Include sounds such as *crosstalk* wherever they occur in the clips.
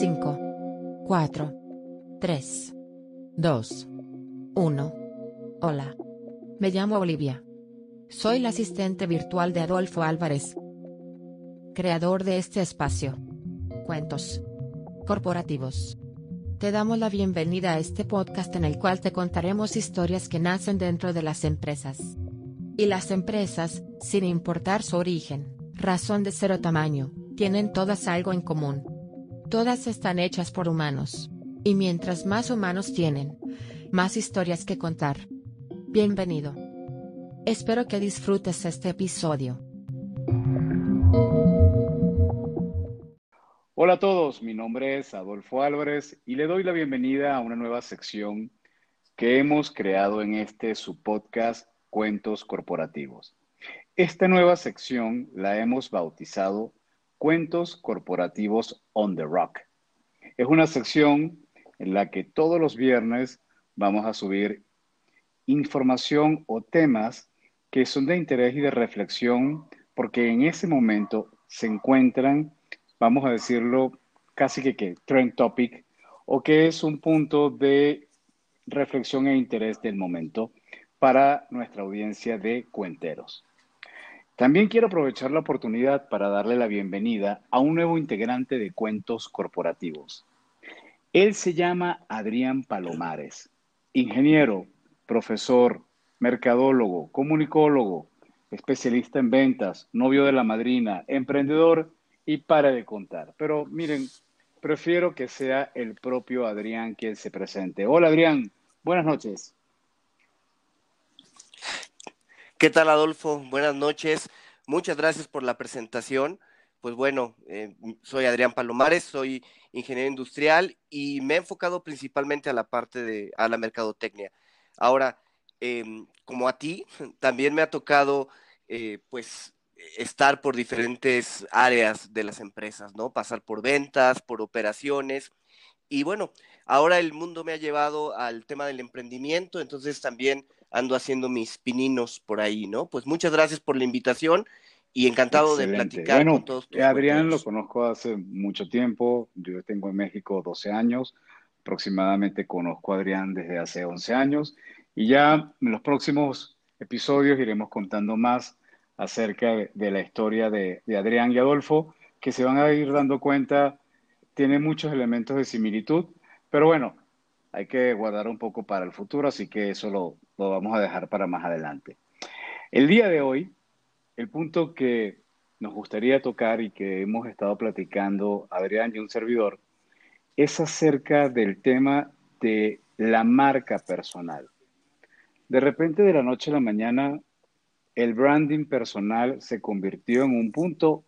5, 4, 3, 2, 1. Hola. Me llamo Olivia. Soy la asistente virtual de Adolfo Álvarez, creador de este espacio. Cuentos corporativos. Te damos la bienvenida a este podcast en el cual te contaremos historias que nacen dentro de las empresas. Y las empresas, sin importar su origen, razón de ser o tamaño, tienen todas algo en común. Todas están hechas por humanos. Y mientras más humanos tienen, más historias que contar. Bienvenido. Espero que disfrutes este episodio. Hola a todos, mi nombre es Adolfo Álvarez y le doy la bienvenida a una nueva sección que hemos creado en este su podcast Cuentos Corporativos. Esta nueva sección la hemos bautizado Cuentos Corporativos on the Rock. Es una sección en la que todos los viernes vamos a subir información o temas que son de interés y de reflexión porque en ese momento se encuentran vamos a decirlo, casi que, que trend topic, o que es un punto de reflexión e interés del momento para nuestra audiencia de cuenteros. También quiero aprovechar la oportunidad para darle la bienvenida a un nuevo integrante de Cuentos Corporativos. Él se llama Adrián Palomares, ingeniero, profesor, mercadólogo, comunicólogo, especialista en ventas, novio de la madrina, emprendedor y para de contar. Pero miren, prefiero que sea el propio Adrián quien se presente. Hola Adrián, buenas noches. ¿Qué tal Adolfo? Buenas noches. Muchas gracias por la presentación. Pues bueno, eh, soy Adrián Palomares, soy ingeniero industrial y me he enfocado principalmente a la parte de a la mercadotecnia. Ahora, em, como a ti, también me ha tocado eh, pues estar por diferentes áreas de las empresas, ¿no? Pasar por ventas, por operaciones. Y bueno, ahora el mundo me ha llevado al tema del emprendimiento, entonces también ando haciendo mis pininos por ahí, ¿no? Pues muchas gracias por la invitación y encantado de platicar con todos. Tus Adrián lo conozco hace mucho tiempo, yo tengo en México 12 años, aproximadamente conozco a Adrián desde hace 11 años y ya en los próximos episodios iremos contando más acerca de, la historia de, Adrián y Adolfo, que se van a ir dando cuenta, tiene muchos elementos de similitud, pero bueno, hay que guardar un poco para el futuro, así que eso lo, lo vamos a dejar para más adelante. El día de hoy, el punto que nos gustaría tocar y que hemos estado platicando Adrián y un servidor, es acerca del tema de la marca personal. De repente, de la noche a la mañana, el branding personal se convirtió en un punto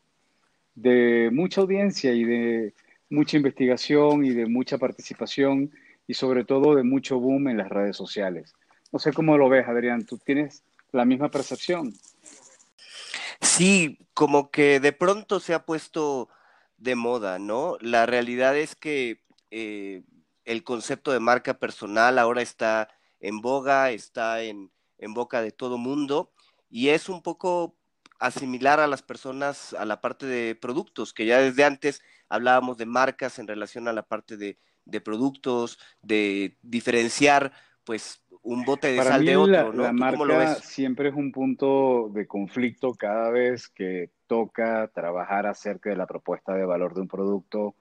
de mucha audiencia y de mucha investigación y de mucha participación y sobre todo de mucho boom en las redes sociales. No sé cómo lo ves, Adrián, ¿tú tienes la misma percepción? Sí, como que de pronto se ha puesto de moda, ¿no? La realidad es que eh, el concepto de marca personal ahora está en boga, está en, en boca de todo mundo y es un poco asimilar a las personas a la parte de productos, que ya desde antes hablábamos de marcas en relación a la parte de, productos, de diferenciar pues un bote de sal de otro, ¿no? La marca siempre es un punto de conflicto cada vez que toca trabajar acerca de la propuesta de valor de un producto.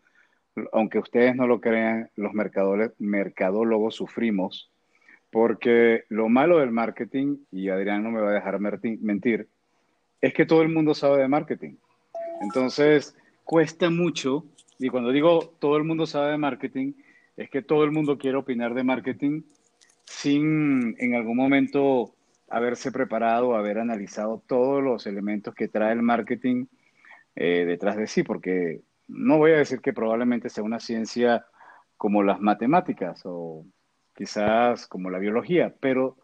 Aunque ustedes no lo crean, los mercadólogos sufrimos porque lo malo del marketing, y Adrián no me va a dejar mentir, es que todo el mundo sabe de marketing. Entonces, cuesta mucho, y cuando digo todo el mundo sabe de marketing, es que todo el mundo quiere opinar de marketing sin en algún momento haberse preparado, haber analizado todos los elementos que trae el marketing eh, detrás de sí, porque no voy a decir que probablemente sea una ciencia como las matemáticas o quizás como la biología, pero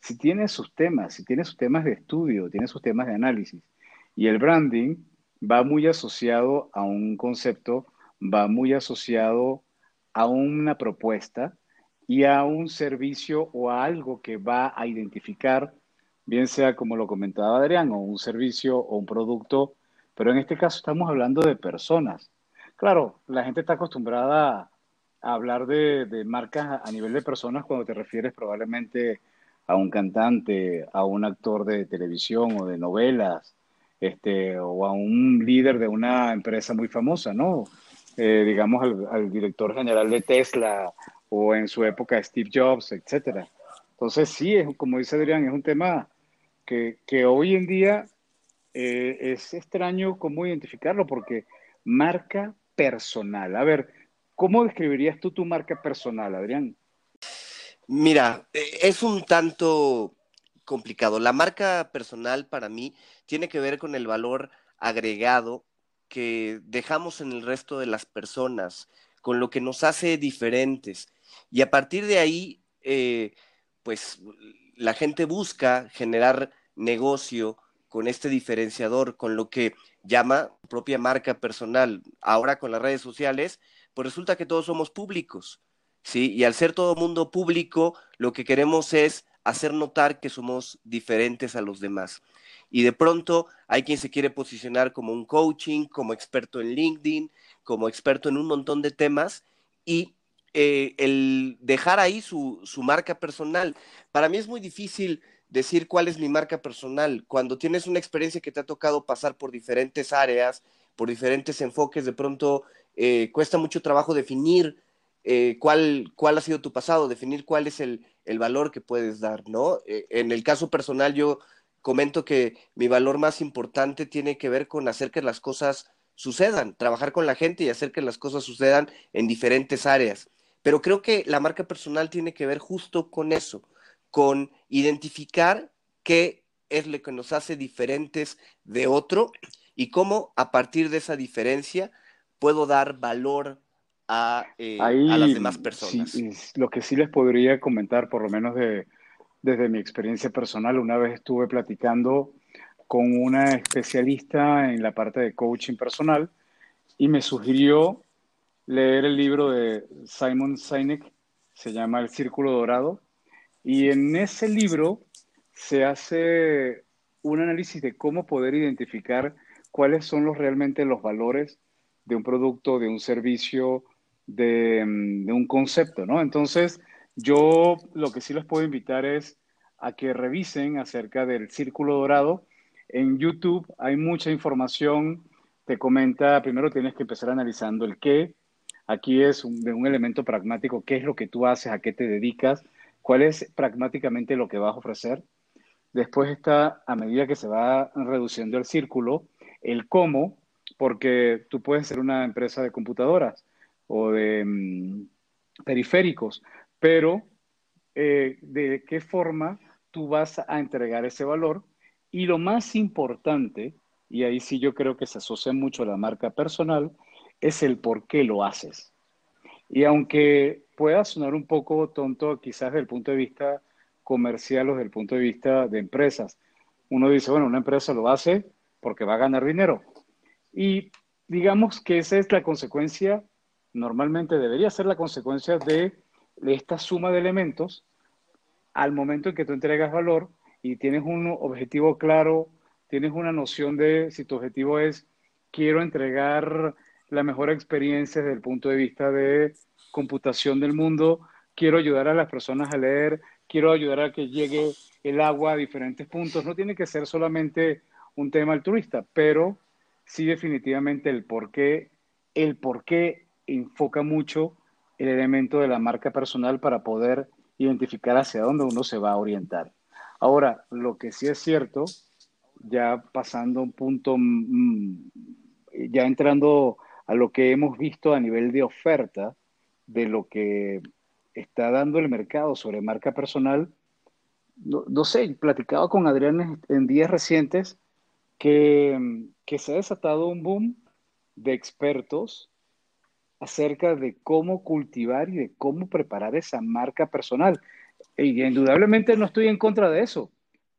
si tiene sus temas, si tiene sus temas de estudio, tiene sus temas de análisis, y el branding va muy asociado a un concepto, va muy asociado a una propuesta y a un servicio o a algo que va a identificar, bien sea como lo comentaba Adrián, o un servicio o un producto, pero en este caso estamos hablando de personas. claro, la gente está acostumbrada a hablar de, de marcas a nivel de personas cuando te refieres probablemente a un cantante, a un actor de televisión o de novelas, este, o a un líder de una empresa muy famosa, ¿no? Eh, digamos al, director general de Tesla o en su época Steve Jobs, etcétera. Entonces sí, es, como dice Adrián, es un tema que, hoy en día eh, es extraño cómo identificarlo porque marca personal. A ver, ¿cómo describirías tú tu marca personal, Adrián? Mira, e, es un tanto complicado. La marca personal para mí tiene que ver con el valor agregado que dejamos en el resto de las personas, con lo que nos hace diferentes. Y a partir de ahí, eh, pues la gente busca generar negocio con este diferenciador, con lo que llama propia marca personal. Ahora con las redes sociales, pues resulta que todos somos públicos. ¿sí? Y al ser todo mundo público, lo que queremos es hacer notar que somos diferentes a los demás. Y de pronto hay quien se quiere posicionar como un coaching, como experto en LinkedIn, como experto en un montón de temas y eh, el dejar ahí su, su marca personal. Para mí es muy difícil decir cuál es mi marca personal. Cuando tienes una experiencia que te ha tocado pasar por diferentes áreas, por diferentes enfoques, de pronto eh, cuesta mucho trabajo definir eh, cuál, cuál ha sido tu pasado, definir cuál es el, el valor que puedes dar, ¿no? En el caso personal yo comento que mi valor más importante tiene que ver con hacer que las cosas sucedan, trabajar con la gente y hacer que las cosas sucedan en diferentes áreas. Pero creo que la marca personal tiene que ver justo con eso, con identificar qué es lo que nos hace diferentes de otro y cómo a partir de esa diferencia puedo dar valor eh, a, las demás personas. lo que sí les podría comentar, por lo menos de, desde mi experiencia personal, una vez estuve platicando con una especialista en la parte de coaching personal y me sugirió leer el libro de Simon Sinek, se llama El Círculo Dorado, y en ese libro se hace un análisis de cómo poder identificar cuáles son los realmente los valores de un producto, de un servicio, de, mm, de, un concepto, ¿no? Entonces, yo lo que sí les puedo invitar es a que revisen acerca del círculo dorado. En YouTube hay mucha información, te comenta, primero tienes que empezar analizando el qué, aquí es un, un elemento pragmático, qué es lo que tú haces, a qué te dedicas, cuál es pragmáticamente lo que vas a ofrecer. Después está, a medida que se va reduciendo el círculo, el cómo, porque tú puedes ser una empresa de computadoras, o de mm, periféricos, pero eh, de qué forma tú vas a entregar ese valor. Y lo más importante, y ahí sí yo creo que se asocia mucho a la marca personal, es el por qué lo haces. Y aunque pueda sonar un poco tonto quizás desde el punto de vista comercial o desde el punto de vista de empresas, uno dice, bueno, una empresa lo hace porque va a ganar dinero. Y digamos que esa es la consecuencia normalmente debería ser la consecuencia de, esta suma de elementos al momento en que tú entregas valor y tienes un objetivo claro, tienes una noción de si tu objetivo es quiero entregar la mejor experiencia desde el punto de vista de computación del mundo, quiero ayudar a las personas a leer, quiero ayudar a que llegue el agua a diferentes puntos. No tiene que ser solamente un tema altruista, pero sí definitivamente el por qué, el por qué enfoca mucho el elemento de la marca personal para poder identificar hacia dónde uno se va a orientar. Ahora, lo que sí es cierto, ya pasando un punto, mm, ya entrando a lo que hemos visto a nivel de oferta, de lo que está dando el mercado sobre marca personal, no, no sé, platicado con Adrián en días recientes que, que se ha desatado un boom de expertos acerca de cómo cultivar y de cómo preparar esa marca personal. Y indudablemente no estoy en contra de eso,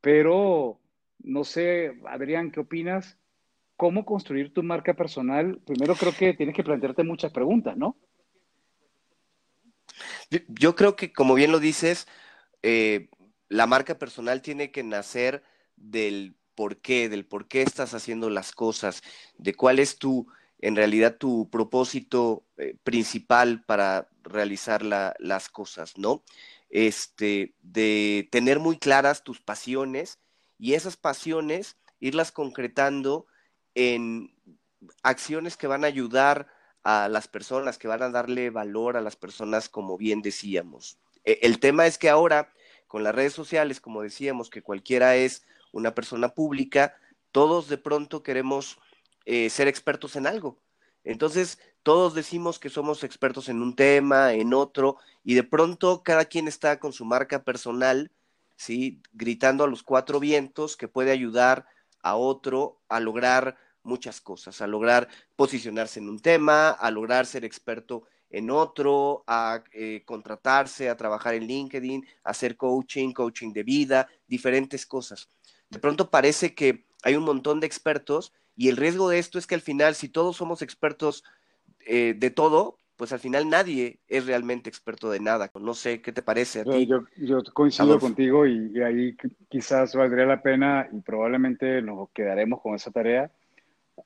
pero no sé, Adrián, ¿qué opinas? ¿Cómo construir tu marca personal? Primero creo que tienes que plantearte muchas preguntas, ¿no? Yo creo que, como bien lo dices, eh, la marca personal tiene que nacer del por qué, del por qué estás haciendo las cosas, de cuál es tu en realidad tu propósito eh, principal para realizar las cosas, ¿no? Este, de tener muy claras tus pasiones y esas pasiones irlas concretando en acciones que van a ayudar a las personas, que van a darle valor a las personas, como bien decíamos. E, el tema es que ahora, con las redes sociales, como decíamos, que cualquiera es una persona pública, todos de pronto queremos eh, ser expertos en algo. Entonces, todos decimos que somos expertos en un tema, en otro, y de pronto cada quien está con su marca personal, ¿sí? Gritando a los cuatro vientos que puede ayudar a otro a lograr muchas cosas, a lograr posicionarse en un tema, a lograr ser experto en otro, a eh, contratarse, a trabajar en LinkedIn, a hacer coaching, coaching de vida, diferentes cosas. De pronto parece que hay un montón de expertos y el riesgo de esto es que al final, si todos somos expertos eh, de todo, pues al final nadie es realmente experto de nada. No sé, ¿qué te parece a ti? Yo, yo coincido contigo y, ahí quizás valdría la pena y probablemente nos quedaremos con esa tarea,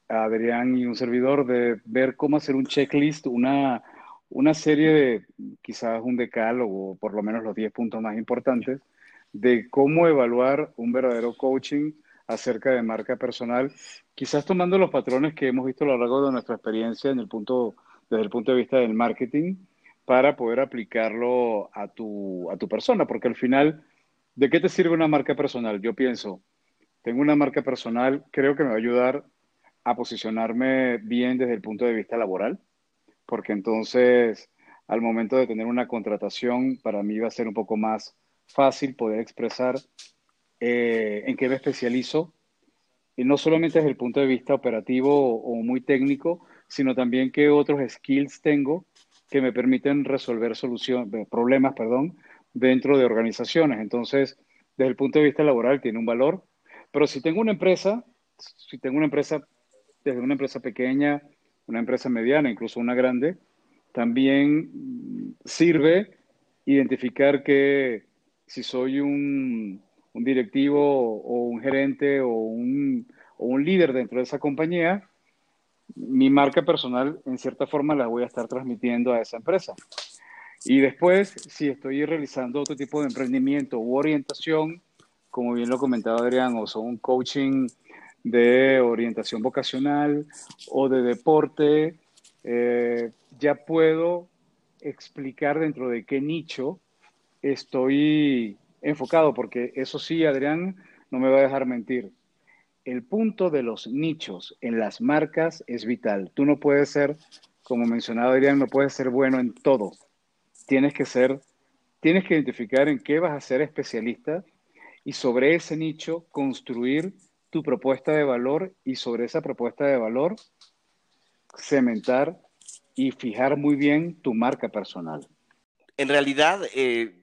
Adrián y un servidor, de ver cómo hacer un checklist, una, una serie de quizás un decálogo, por lo menos los 10 puntos más importantes, de cómo evaluar un verdadero coaching acerca de marca personal, quizás tomando los patrones que hemos visto a lo largo de nuestra experiencia desde el punto de vista del marketing, para poder aplicarlo a tu, a tu persona, porque al final, ¿de qué te sirve una marca personal? Yo pienso, tengo una marca personal, creo que me va a ayudar a posicionarme bien desde el punto de vista laboral, porque entonces al momento de tener una contratación, para mí va a ser un poco más fácil poder expresar eh, en qué me especializo, y no solamente desde el punto de vista operativo o, muy técnico, sino también qué otros skills tengo que me permiten resolver soluciones, eh, problemas perdón, dentro de organizaciones. Entonces, desde el punto de vista laboral tiene un valor, pero si tengo una empresa, si tengo una empresa, desde una empresa pequeña, una empresa mediana, incluso una grande, también sirve identificar que si soy un, un directivo o un gerente o un, o un líder dentro de esa compañía, mi marca personal en cierta forma la voy a estar transmitiendo a esa empresa. Y después, si estoy realizando otro tipo de emprendimiento u orientación, como bien lo comentaba Adrián, o son un coaching de orientación vocacional o de deporte, eh, ya puedo explicar dentro de qué nicho estoy enfocado, porque eso sí, Adrián, no me va a dejar mentir. El punto de los nichos en las marcas es vital. Tú no puedes ser, como mencionaba Adrián, no puedes ser bueno en todo. Tienes que ser, tienes que identificar en qué vas a ser especialista y sobre ese nicho construir tu propuesta de valor y sobre esa propuesta de valor cementar y fijar muy bien tu marca personal. En realidad, eh,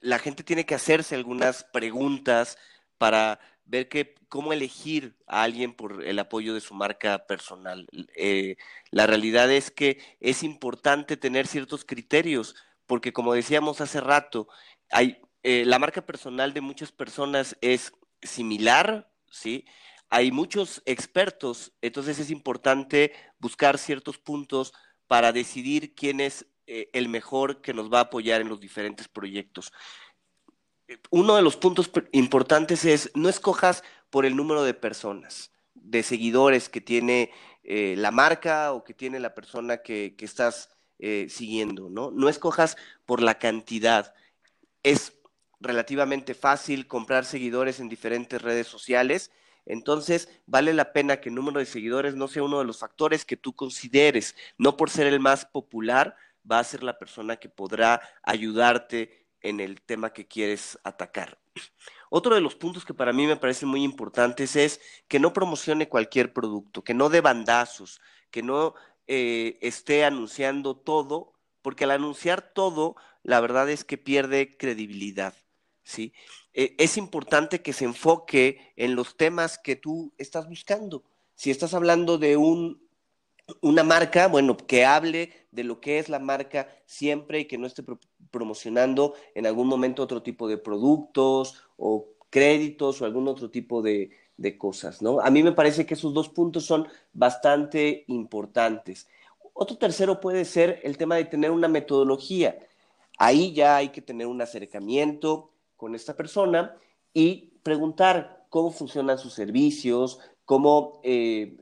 la gente tiene que hacerse algunas preguntas para ver que, cómo elegir a alguien por el apoyo de su marca personal. Eh, la realidad es que es importante tener ciertos criterios, porque como decíamos hace rato, hay, eh, la marca personal de muchas personas es similar, ¿sí? Hay muchos expertos, entonces es importante buscar ciertos puntos para decidir quién es eh, el mejor que nos va a apoyar en los diferentes proyectos. Uno de los puntos importantes es no escojas por el número de personas, de seguidores que tiene eh, la marca o que tiene la persona que, estás eh, siguiendo, ¿no? No escojas por la cantidad. Es relativamente fácil comprar seguidores en diferentes redes sociales, entonces vale la pena que el número de seguidores no sea uno de los factores que tú consideres, no por ser el más popular, va a ser la persona que podrá ayudarte en el tema que quieres atacar. Otro de los puntos que para mí me parecen muy importantes es que no promocione cualquier producto, que no dé bandazos, que no eh, esté anunciando todo, porque al anunciar todo, la verdad es que pierde credibilidad. ¿sí? E, es importante que se enfoque en los temas que tú estás buscando. Si estás hablando de un una marca, bueno, que hable de lo que es la marca siempre y que no esté promocionando en algún momento otro tipo de productos o créditos o algún otro tipo de, de cosas, ¿no? A mí me parece que esos dos puntos son bastante importantes. Otro tercero puede ser el tema de tener una metodología. Ahí ya hay que tener un acercamiento con esta persona y preguntar cómo funcionan sus servicios, cómo eh,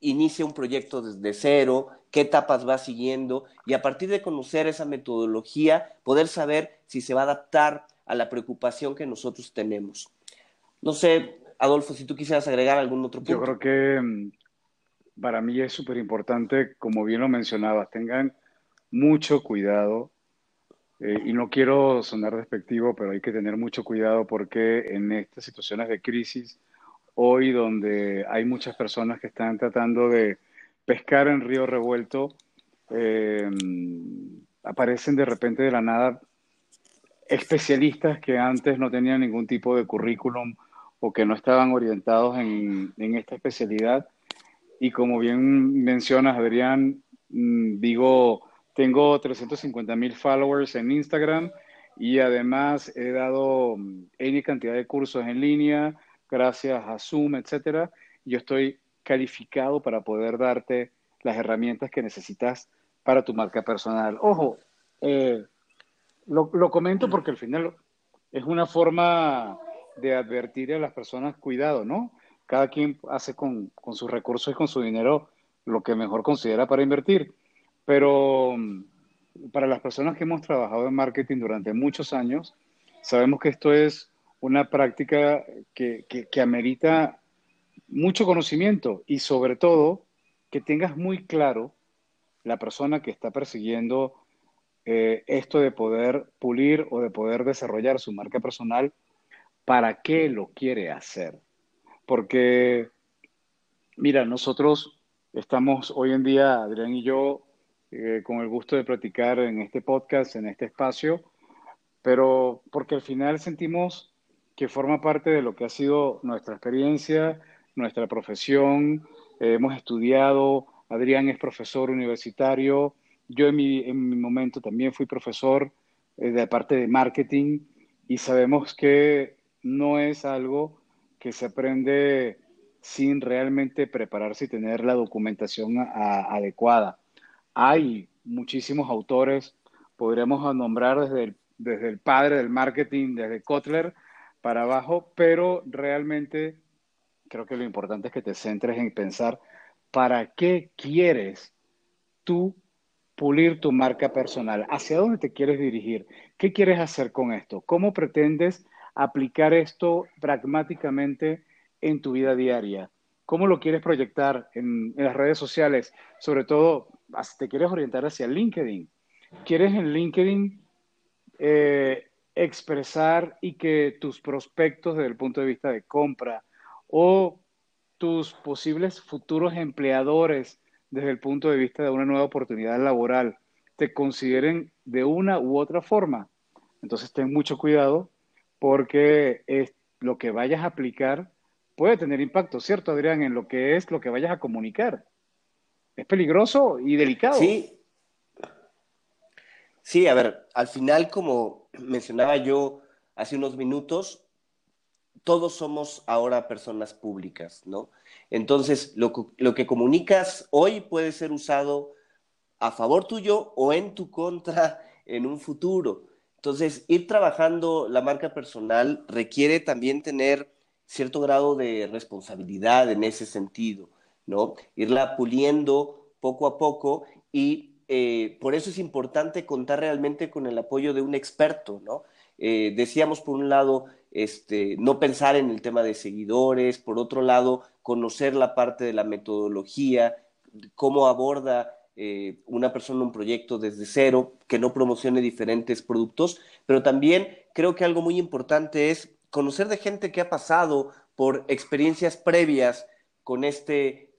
inicia un proyecto desde cero, qué etapas va siguiendo y a partir de conocer esa metodología, poder saber si se va a adaptar a la preocupación que nosotros tenemos. No sé, Adolfo, si tú quisieras agregar algún otro punto. Yo creo que mm, para mí es súper importante, como bien lo mencionabas, tengan mucho cuidado. Eh, y no quiero sonar despectivo, pero hay que tener mucho cuidado porque en estas situaciones de crisis, hoy donde hay muchas personas que están tratando de pescar en río revuelto, eh, aparecen de repente de la nada especialistas que antes no tenían ningún tipo de currículum o que no estaban orientados en, esta especialidad. Y como bien mencionas, Adrián, mm, digo, tengo 350 mil followers en Instagram y además he dado mm, N cantidad de cursos en línea, gracias a Zoom, etcétera. Yo estoy calificado para poder darte las herramientas que necesitas para tu marca personal. Ojo, eh, lo, lo, comento porque al final es una forma de advertir a las personas, cuidado, ¿no? Cada quien hace con, con sus recursos y con su dinero lo que mejor considera para invertir. Pero mm, para las personas que hemos trabajado en marketing durante muchos años, sabemos que esto es una práctica que, que, que amerita mucho conocimiento y sobre todo que tengas muy claro la persona que está persiguiendo eh, esto de poder pulir o de poder desarrollar su marca personal para qué lo quiere hacer. Porque, mira, nosotros estamos hoy en día, Adrián y yo, eh, con el gusto de platicar en este podcast, en este espacio, pero porque al final sentimos que forma parte de lo que ha sido nuestra experiencia, nuestra profesión, eh, hemos estudiado, Adrián es profesor universitario, yo en mi, en mi momento también fui profesor eh, de parte de marketing y sabemos que no es algo que se aprende sin realmente prepararse y tener la documentación adecuada. Hay muchísimos autores, podríamos nombrar desde el, desde el padre del marketing, desde Kotler para abajo, pero realmente creo que lo importante es que te centres en pensar para qué quieres tú pulir tu marca personal, hacia dónde te quieres dirigir, qué quieres hacer con esto, cómo pretendes aplicar esto pragmáticamente en tu vida diaria? ¿Cómo lo quieres proyectar en, las redes sociales? Sobre todo, te quieres orientar hacia LinkedIn. ¿Quieres en LinkedIn eh, expresar y que tus prospectos desde el punto de vista de compra o tus posibles futuros empleadores desde el punto de vista de una nueva oportunidad laboral te consideren de una u otra forma? Entonces ten mucho cuidado porque es, lo que vayas a aplicar puede tener impacto, ¿cierto, Adrián? En lo que es lo que vayas a comunicar. Es peligroso y delicado. Sí. Sí, a ver, al final, como mencionaba yo hace unos minutos, todos somos ahora personas públicas, ¿no? Entonces, lo, lo que comunicas hoy puede ser usado a favor tuyo o en tu contra *laughs* en un futuro. Entonces, ir trabajando la marca personal requiere también tener cierto grado de responsabilidad en ese sentido, ¿no? Irla puliendo poco a poco y eh, por eso es importante contar realmente con el apoyo de un experto, ¿no? Eh, decíamos por un lado, este, no pensar en el tema de seguidores, por otro lado, conocer la parte de la metodología, cómo aborda eh, una persona un proyecto desde cero, que no promocione diferentes productos, pero también creo que algo muy importante es conocer de gente que ha pasado por experiencias previas con este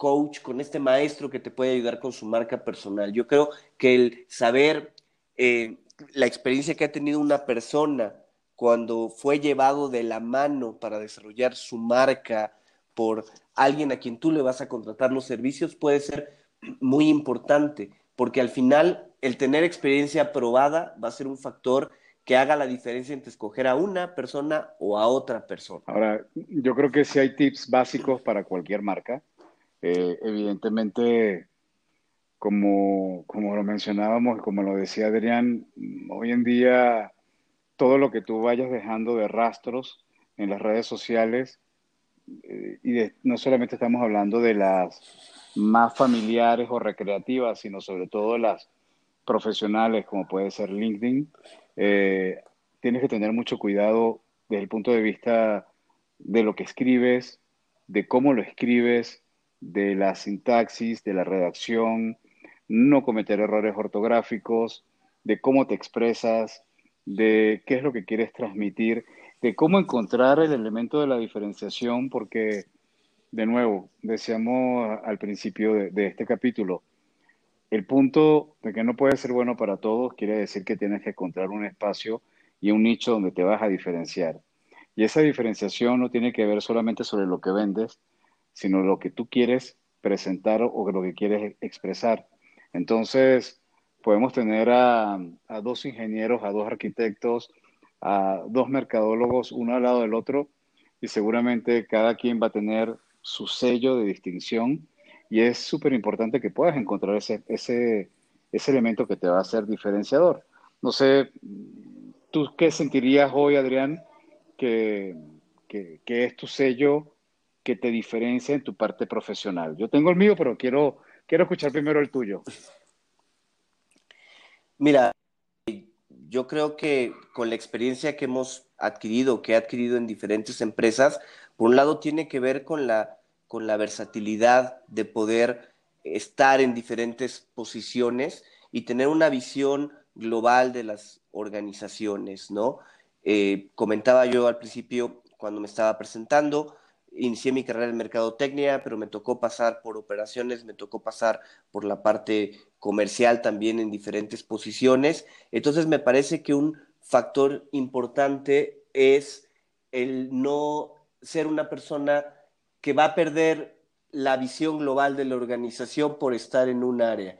coach, con este maestro que te puede ayudar con su marca personal. Yo creo que el saber eh, la experiencia que ha tenido una persona cuando fue llevado de la mano para desarrollar su marca por alguien a quien tú le vas a contratar los servicios puede ser muy importante, porque al final el tener experiencia probada va a ser un factor que haga la diferencia entre escoger a una persona o a otra persona. Ahora, yo creo que si hay tips básicos para cualquier marca. Eh, evidentemente, como, como lo mencionábamos, como lo decía Adrián, hoy en día todo lo que tú vayas dejando de rastros en las redes sociales, eh, y no solamente estamos hablando de las más familiares o recreativas, sino sobre todo las profesionales, como puede ser LinkedIn, eh, tienes que tener mucho cuidado desde el punto de vista de lo que escribes, de cómo lo escribes, de la sintaxis, de la redacción, no cometer errores ortográficos, de cómo te expresas, de qué es lo que quieres transmitir, de cómo encontrar el elemento de la diferenciación, porque, de nuevo, decíamos al principio de, de este capítulo, el punto de que no puede ser bueno para todos quiere decir que tienes que encontrar un espacio y un nicho donde te vas a diferenciar. Y esa diferenciación no tiene que ver solamente sobre lo que vendes, sino lo que tú quieres presentar o lo que quieres expresar. Entonces, podemos tener a, dos ingenieros, a dos arquitectos, a dos mercadólogos, uno al lado del otro, y seguramente cada quien va a tener su sello de distinción y es súper importante que puedas encontrar ese, ese, ese elemento que te va a hacer diferenciador. No sé, ¿tú qué sentirías hoy, Adrián, que, que, que, es tu sello que te diferencia en tu parte profesional? Yo tengo el mío, pero quiero, quiero escuchar primero el tuyo. Mira, yo creo que con la experiencia que hemos adquirido, que he adquirido en diferentes empresas, por un lado tiene que ver con la con la versatilidad de poder estar en diferentes posiciones y tener una visión global de las organizaciones, ¿no? Eh, comentaba yo al principio cuando me estaba presentando, inicié mi carrera en mercadotecnia, pero me tocó pasar por operaciones, me tocó pasar por la parte comercial también en diferentes posiciones. Entonces me parece que un factor importante es el no ser una persona que va a perder la visión global de la organización por estar en un área,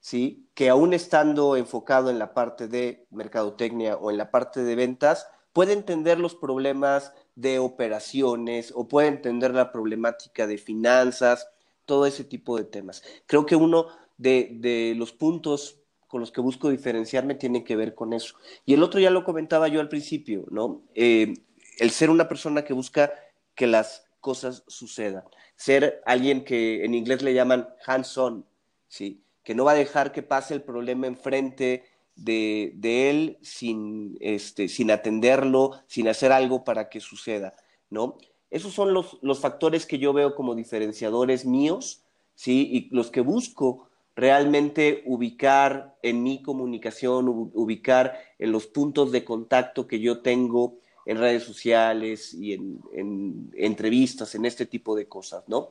¿sí? Que aún estando enfocado en la parte de mercadotecnia o en la parte de ventas, puede entender los problemas de operaciones o puede entender la problemática de finanzas, todo ese tipo de temas. Creo que uno de, los puntos con los que busco diferenciarme tiene que ver con eso. Y el otro ya lo comentaba yo al principio, ¿no? Eh, el ser una persona que busca que las cosas sucedan. Ser alguien que en inglés le llaman hands-on, ¿sí? que no va a dejar que pase el problema enfrente de, de él sin, este, sin atenderlo, sin hacer algo para que suceda. ¿no? Esos son los, los factores que yo veo como diferenciadores míos ¿sí? y los que busco realmente ubicar en mi comunicación, ubicar en los puntos de contacto que yo tengo en redes sociales y en, entrevistas, en este tipo de cosas, ¿no?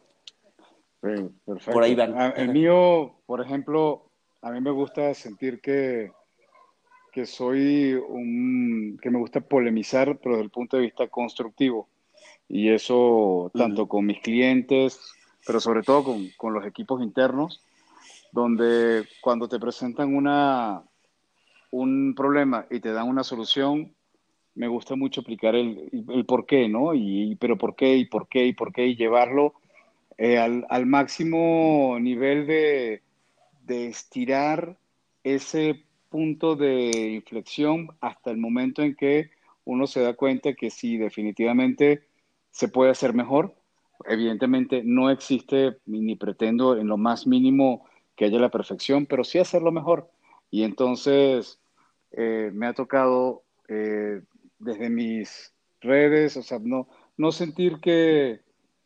perfecto. Por ahí van. Ah, el mío, por ejemplo, a mí me gusta sentir que, que soy un, que me gusta polemizar, pero desde el punto de vista constructivo. Y eso tanto con mis clientes, pero sobre todo con, con los equipos internos, donde cuando te presentan una, un problema y te dan una solución, me gusta mucho aplicar el, el por qué, ¿no? Y, pero por qué, y por qué, y por qué, y llevarlo eh, al, al, máximo nivel de, de estirar ese punto de inflexión hasta el momento en que uno se da cuenta que sí, definitivamente se puede hacer mejor. Evidentemente no existe ni pretendo en lo más mínimo que haya la perfección, pero sí hacerlo mejor. Y entonces eh, me ha tocado eh, desde mis redes, o sea, no, no sentir que,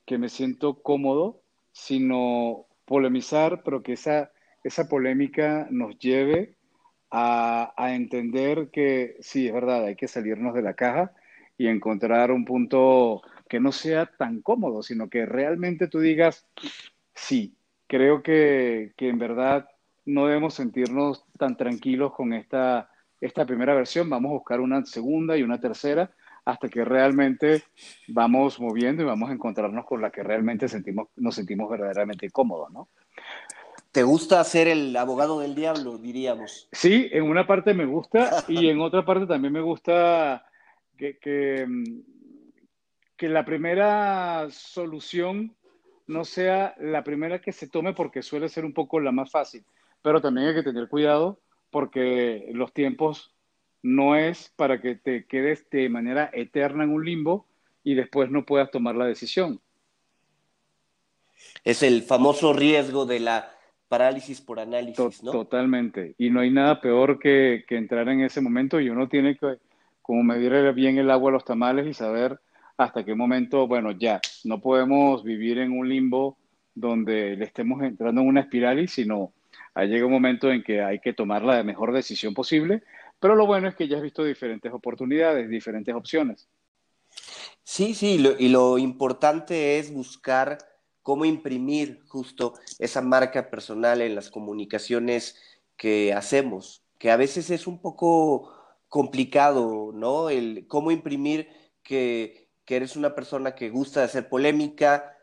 que me siento cómodo, sino polemizar, pero que esa, esa polémica nos lleve a, entender que sí, es verdad, hay que salirnos de la caja y encontrar un punto que no sea tan cómodo, sino que realmente tú digas, sí, creo que, que en verdad no debemos sentirnos tan tranquilos con esta esta primera versión, vamos a buscar una segunda y una tercera hasta que realmente vamos moviendo y vamos a encontrarnos con la que realmente sentimos, nos sentimos verdaderamente cómodos, ¿no? ¿Te gusta ser el abogado del diablo, diríamos? Sí, en una parte me gusta y en otra parte también me gusta que, que, que la primera solución no sea la primera que se tome porque suele ser un poco la más fácil. Pero también hay que tener cuidado porque los tiempos no es para que te quedes de manera eterna en un limbo y después no puedas tomar la decisión. Es el famoso riesgo de la parálisis por análisis, ¿no? Totalmente. Y no hay nada peor que, que, entrar en ese momento y uno tiene que, como medir bien el agua a los tamales y saber hasta qué momento, bueno, ya, no podemos vivir en un limbo donde le estemos entrando en una espiral y sino llega un momento en que hay que tomar la mejor decisión posible, pero lo bueno es que ya has visto diferentes oportunidades, diferentes opciones. Sí, sí, y lo importante es buscar cómo imprimir justo esa marca personal en las comunicaciones que hacemos, que a veces es un poco complicado, ¿no? El cómo imprimir que, eres una persona que gusta de hacer polémica,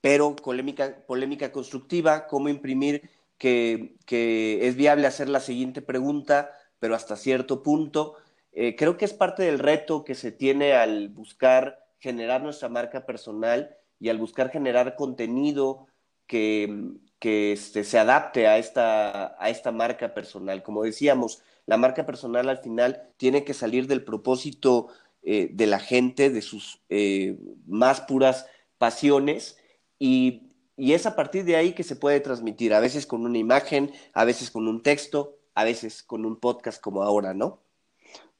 pero polémica, polémica constructiva, cómo imprimir que, que, es viable hacer la siguiente pregunta, pero hasta cierto punto. Eh, creo que es parte del reto que se tiene al buscar generar nuestra marca personal y al buscar generar contenido que, que este, se adapte a esta, a esta marca personal. Como decíamos, la marca personal al final tiene que salir del propósito eh, de la gente, de sus eh, más puras pasiones y, y, es a partir de ahí que se puede transmitir, a veces con una imagen, a veces con un texto, a veces con un podcast como ahora, ¿no?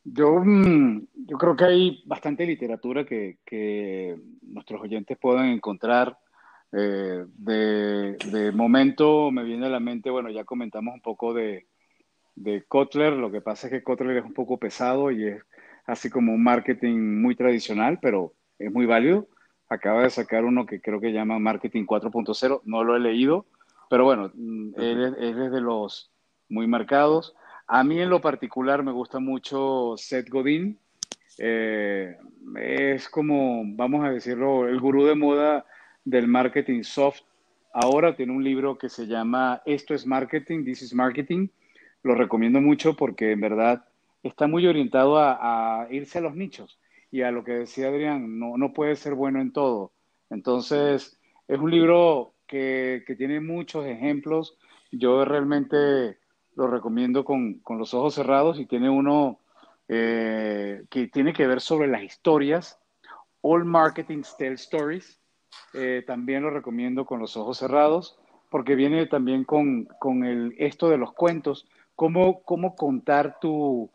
Yo, mm, yo creo que hay bastante literatura que, que nuestros oyentes pueden encontrar. Eh, de, de, momento me viene a la mente, bueno, ya comentamos un poco de, de Kotler, lo que pasa es que Kotler es un poco pesado y es así como un marketing muy tradicional, pero es muy válido. Acaba de sacar uno que creo que llama Marketing 4.0, no lo he leído, pero bueno, mm, él, él es de los muy marcados. A mí en lo particular me gusta mucho Seth Godin. Eh, es como, vamos a decirlo, el gurú de moda del marketing soft. Ahora tiene un libro que se llama Esto es Marketing, This is Marketing. Lo recomiendo mucho porque en verdad está muy orientado a, a irse a los nichos y a lo que decía Adrián, no, no puede ser bueno en todo. Entonces, es un libro que, que tiene muchos ejemplos. Yo realmente lo recomiendo con, con los ojos cerrados y tiene uno eh, que tiene que ver sobre las historias. All Marketing Tell Stories. Eh, también lo recomiendo con los ojos cerrados porque viene también con, con el, esto de los cuentos, cómo, cómo contar tu,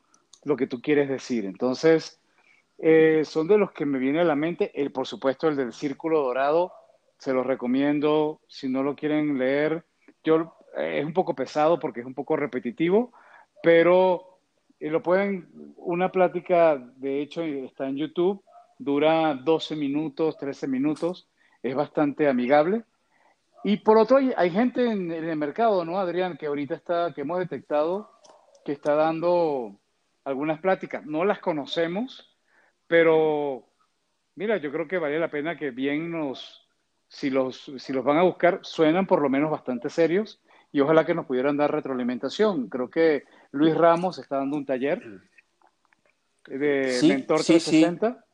lo que tú quieres decir. Entonces, eh, son de los que me viene a la mente. El, por supuesto, el del Círculo Dorado, se los recomiendo. Si no lo quieren leer, yo es un poco pesado porque es un poco repetitivo, pero eh, lo pueden, una plática, de hecho, está en YouTube, dura 12 minutos, 13 minutos, es bastante amigable. Y por otro, hay, hay gente en, en, el mercado, ¿no, Adrián? Que ahorita está, que hemos detectado que está dando algunas pláticas. No las conocemos, pero mira, yo creo que vale la pena que bien nos, si los, si los van a buscar, suenan por lo menos bastante serios y ojalá que nos pudieran dar retroalimentación. Creo que Luis Ramos está dando un taller de Mentor 360.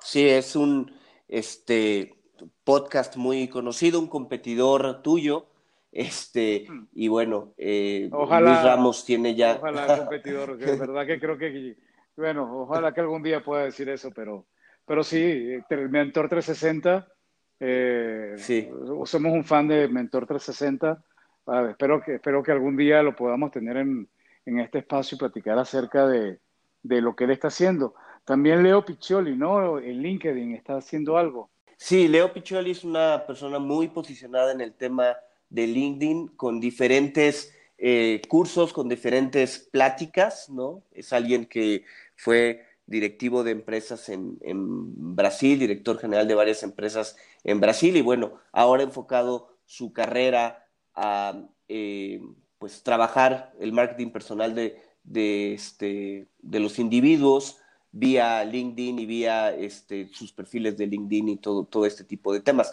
Sí, sí, es un este, podcast muy conocido, un competidor tuyo. Este, hmm. y bueno, eh, ojalá, Luis Ramos tiene ya. Ojalá, *laughs* competidor, que de verdad que creo que, bueno, ojalá que algún día pueda decir eso, pero, pero sí, el Mentor 360, eh, sí. somos un fan de Mentor 360 espero, que, espero que algún día lo podamos tener en, en este espacio y platicar acerca de, de, lo que él está haciendo. También Leo Piccioli, ¿no? En LinkedIn está haciendo algo. Sí, Leo Piccioli es una persona muy posicionada en el tema de LinkedIn con diferentes eh, cursos, con diferentes pláticas, ¿no? Es alguien que fue directivo de empresas en, en, Brasil, director general de varias empresas en Brasil y bueno, ahora enfocado su carrera a eh, pues trabajar el marketing personal de, de, este, de los individuos vía LinkedIn y vía este, sus perfiles de LinkedIn y todo, todo este tipo de temas.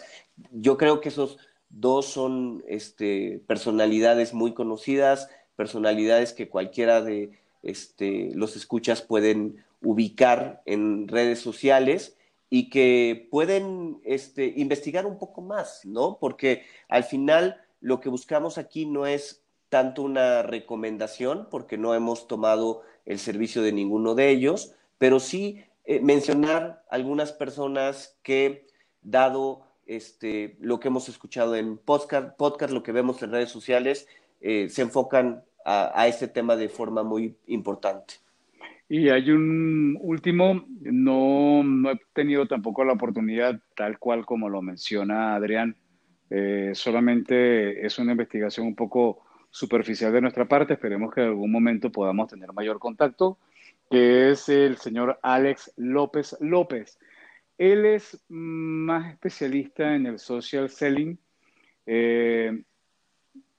Yo creo que esos dos son este, personalidades muy conocidas, personalidades que cualquiera de este, los escuchas pueden ubicar en redes sociales y que pueden este, investigar un poco más, ¿no? Porque al final lo que buscamos aquí no es tanto una recomendación, porque no hemos tomado el servicio de ninguno de ellos, pero sí eh, mencionar algunas personas que, dado este, lo que hemos escuchado en podcast, podcast lo que vemos en redes sociales, eh, se enfocan a, este tema de forma muy importante. Y hay un último, no, no, he tenido tampoco la oportunidad, tal cual como lo menciona Adrián, eh, solamente es una investigación un poco superficial de nuestra parte, esperemos que en algún momento podamos tener mayor contacto, que es el señor Alex López López. Él es más especialista en el social selling. Eh,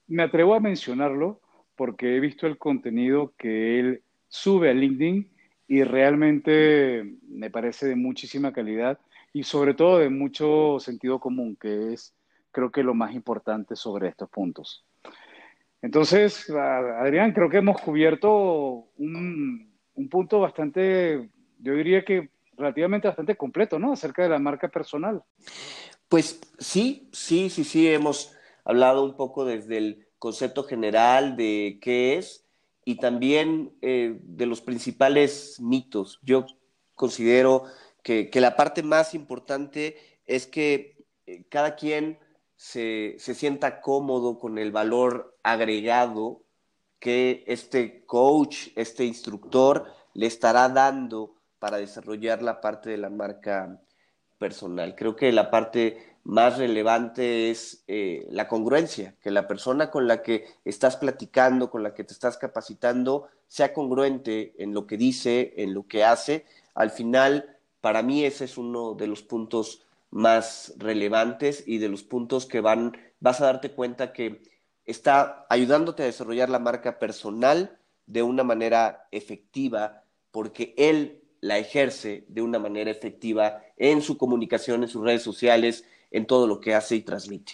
me atrevo a mencionarlo porque he visto el contenido que él sube a LinkedIn y realmente me parece de muchísima calidad y sobre todo de mucho sentido común, que es creo que lo más importante sobre estos puntos. Entonces, Adrián, creo que hemos cubierto un, un punto bastante, yo diría que relativamente bastante completo, ¿no? Acerca de la marca personal. Pues sí, sí, sí, sí, hemos hablado un poco desde el concepto general de qué es y también eh, de los principales mitos. Yo considero que, la parte más importante es que eh, cada quien se, se, sienta cómodo con el valor agregado que este coach, este instructor le estará dando para desarrollar la parte de la marca personal. Creo que la parte más relevante es eh, la congruencia, que la persona con la que estás platicando, con la que te estás capacitando, sea congruente en lo que dice, en lo que hace. Al final, para mí ese es uno de los puntos más relevantes y de los puntos que van, vas a darte cuenta que está ayudándote a desarrollar la marca personal de una manera efectiva, porque él la ejerce de una manera efectiva en su comunicación, en sus redes sociales, en todo lo que hace y transmite.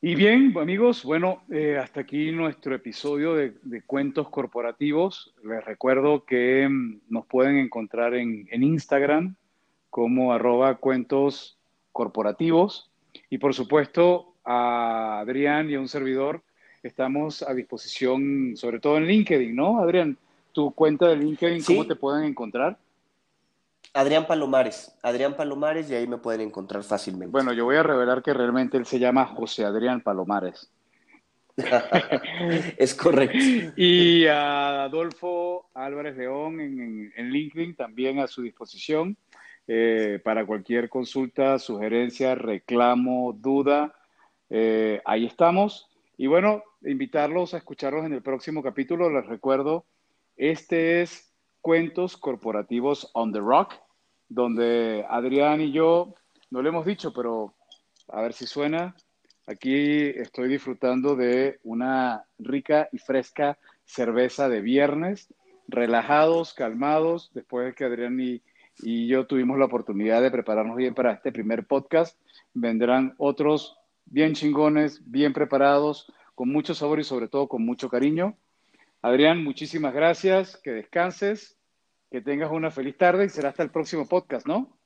Y bien, amigos, bueno, eh, hasta aquí nuestro episodio de, cuentos corporativos. Les recuerdo que mm, nos pueden encontrar en, en Instagram como arroba cuentos corporativos. Y por supuesto, a Adrián y a un servidor estamos a disposición, sobre todo en LinkedIn, ¿no? Adrián, tu cuenta de LinkedIn, ¿cómo te pueden encontrar? Adrián Palomares, Adrián Palomares y ahí me pueden encontrar fácilmente. Bueno, yo voy a revelar que realmente él se llama José Adrián Palomares. *laughs* es correcto. Y a Adolfo Álvarez León en, LinkedIn también a su disposición eh, para cualquier consulta, sugerencia, reclamo, duda. Eh, ahí estamos. Y bueno, invitarlos a escucharlos en el próximo capítulo. Les recuerdo, este es Cuentos Corporativos on the Rock donde Adrián y yo, no lo hemos dicho, pero a ver si suena, aquí estoy disfrutando de una rica y fresca cerveza de viernes, relajados, calmados, después de que Adrián y, y yo tuvimos la oportunidad de prepararnos bien para este primer podcast, vendrán otros bien chingones, bien preparados, con mucho sabor y sobre todo con mucho cariño. Adrián, muchísimas gracias, que descanses que tengas una feliz tarde y será hasta el próximo podcast, ¿no?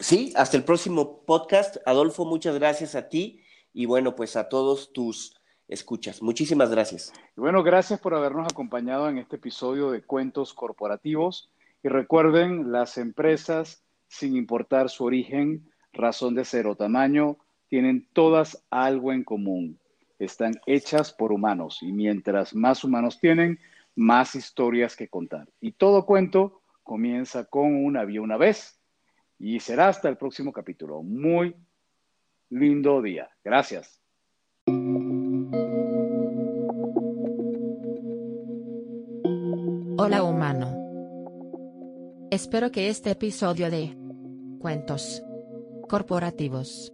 Sí, hasta el próximo podcast. Adolfo, muchas gracias a ti y bueno, pues a todos tus escuchas. Muchísimas gracias. bueno, gracias por habernos acompañado en este episodio de Cuentos Corporativos. Y recuerden, las empresas, sin importar su origen, razón de ser o tamaño, tienen todas algo en común. Están hechas por humanos y mientras más humanos tienen, más historias que contar. Y todo cuento comienza con una vía una vez y será hasta el próximo capítulo. Muy lindo día. Gracias. Hola humano. Espero que este episodio de Cuentos Corporativos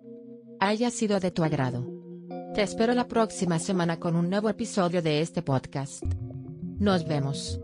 haya sido de tu agrado. Te espero la próxima semana con un nuevo episodio de este podcast. Nos vemos.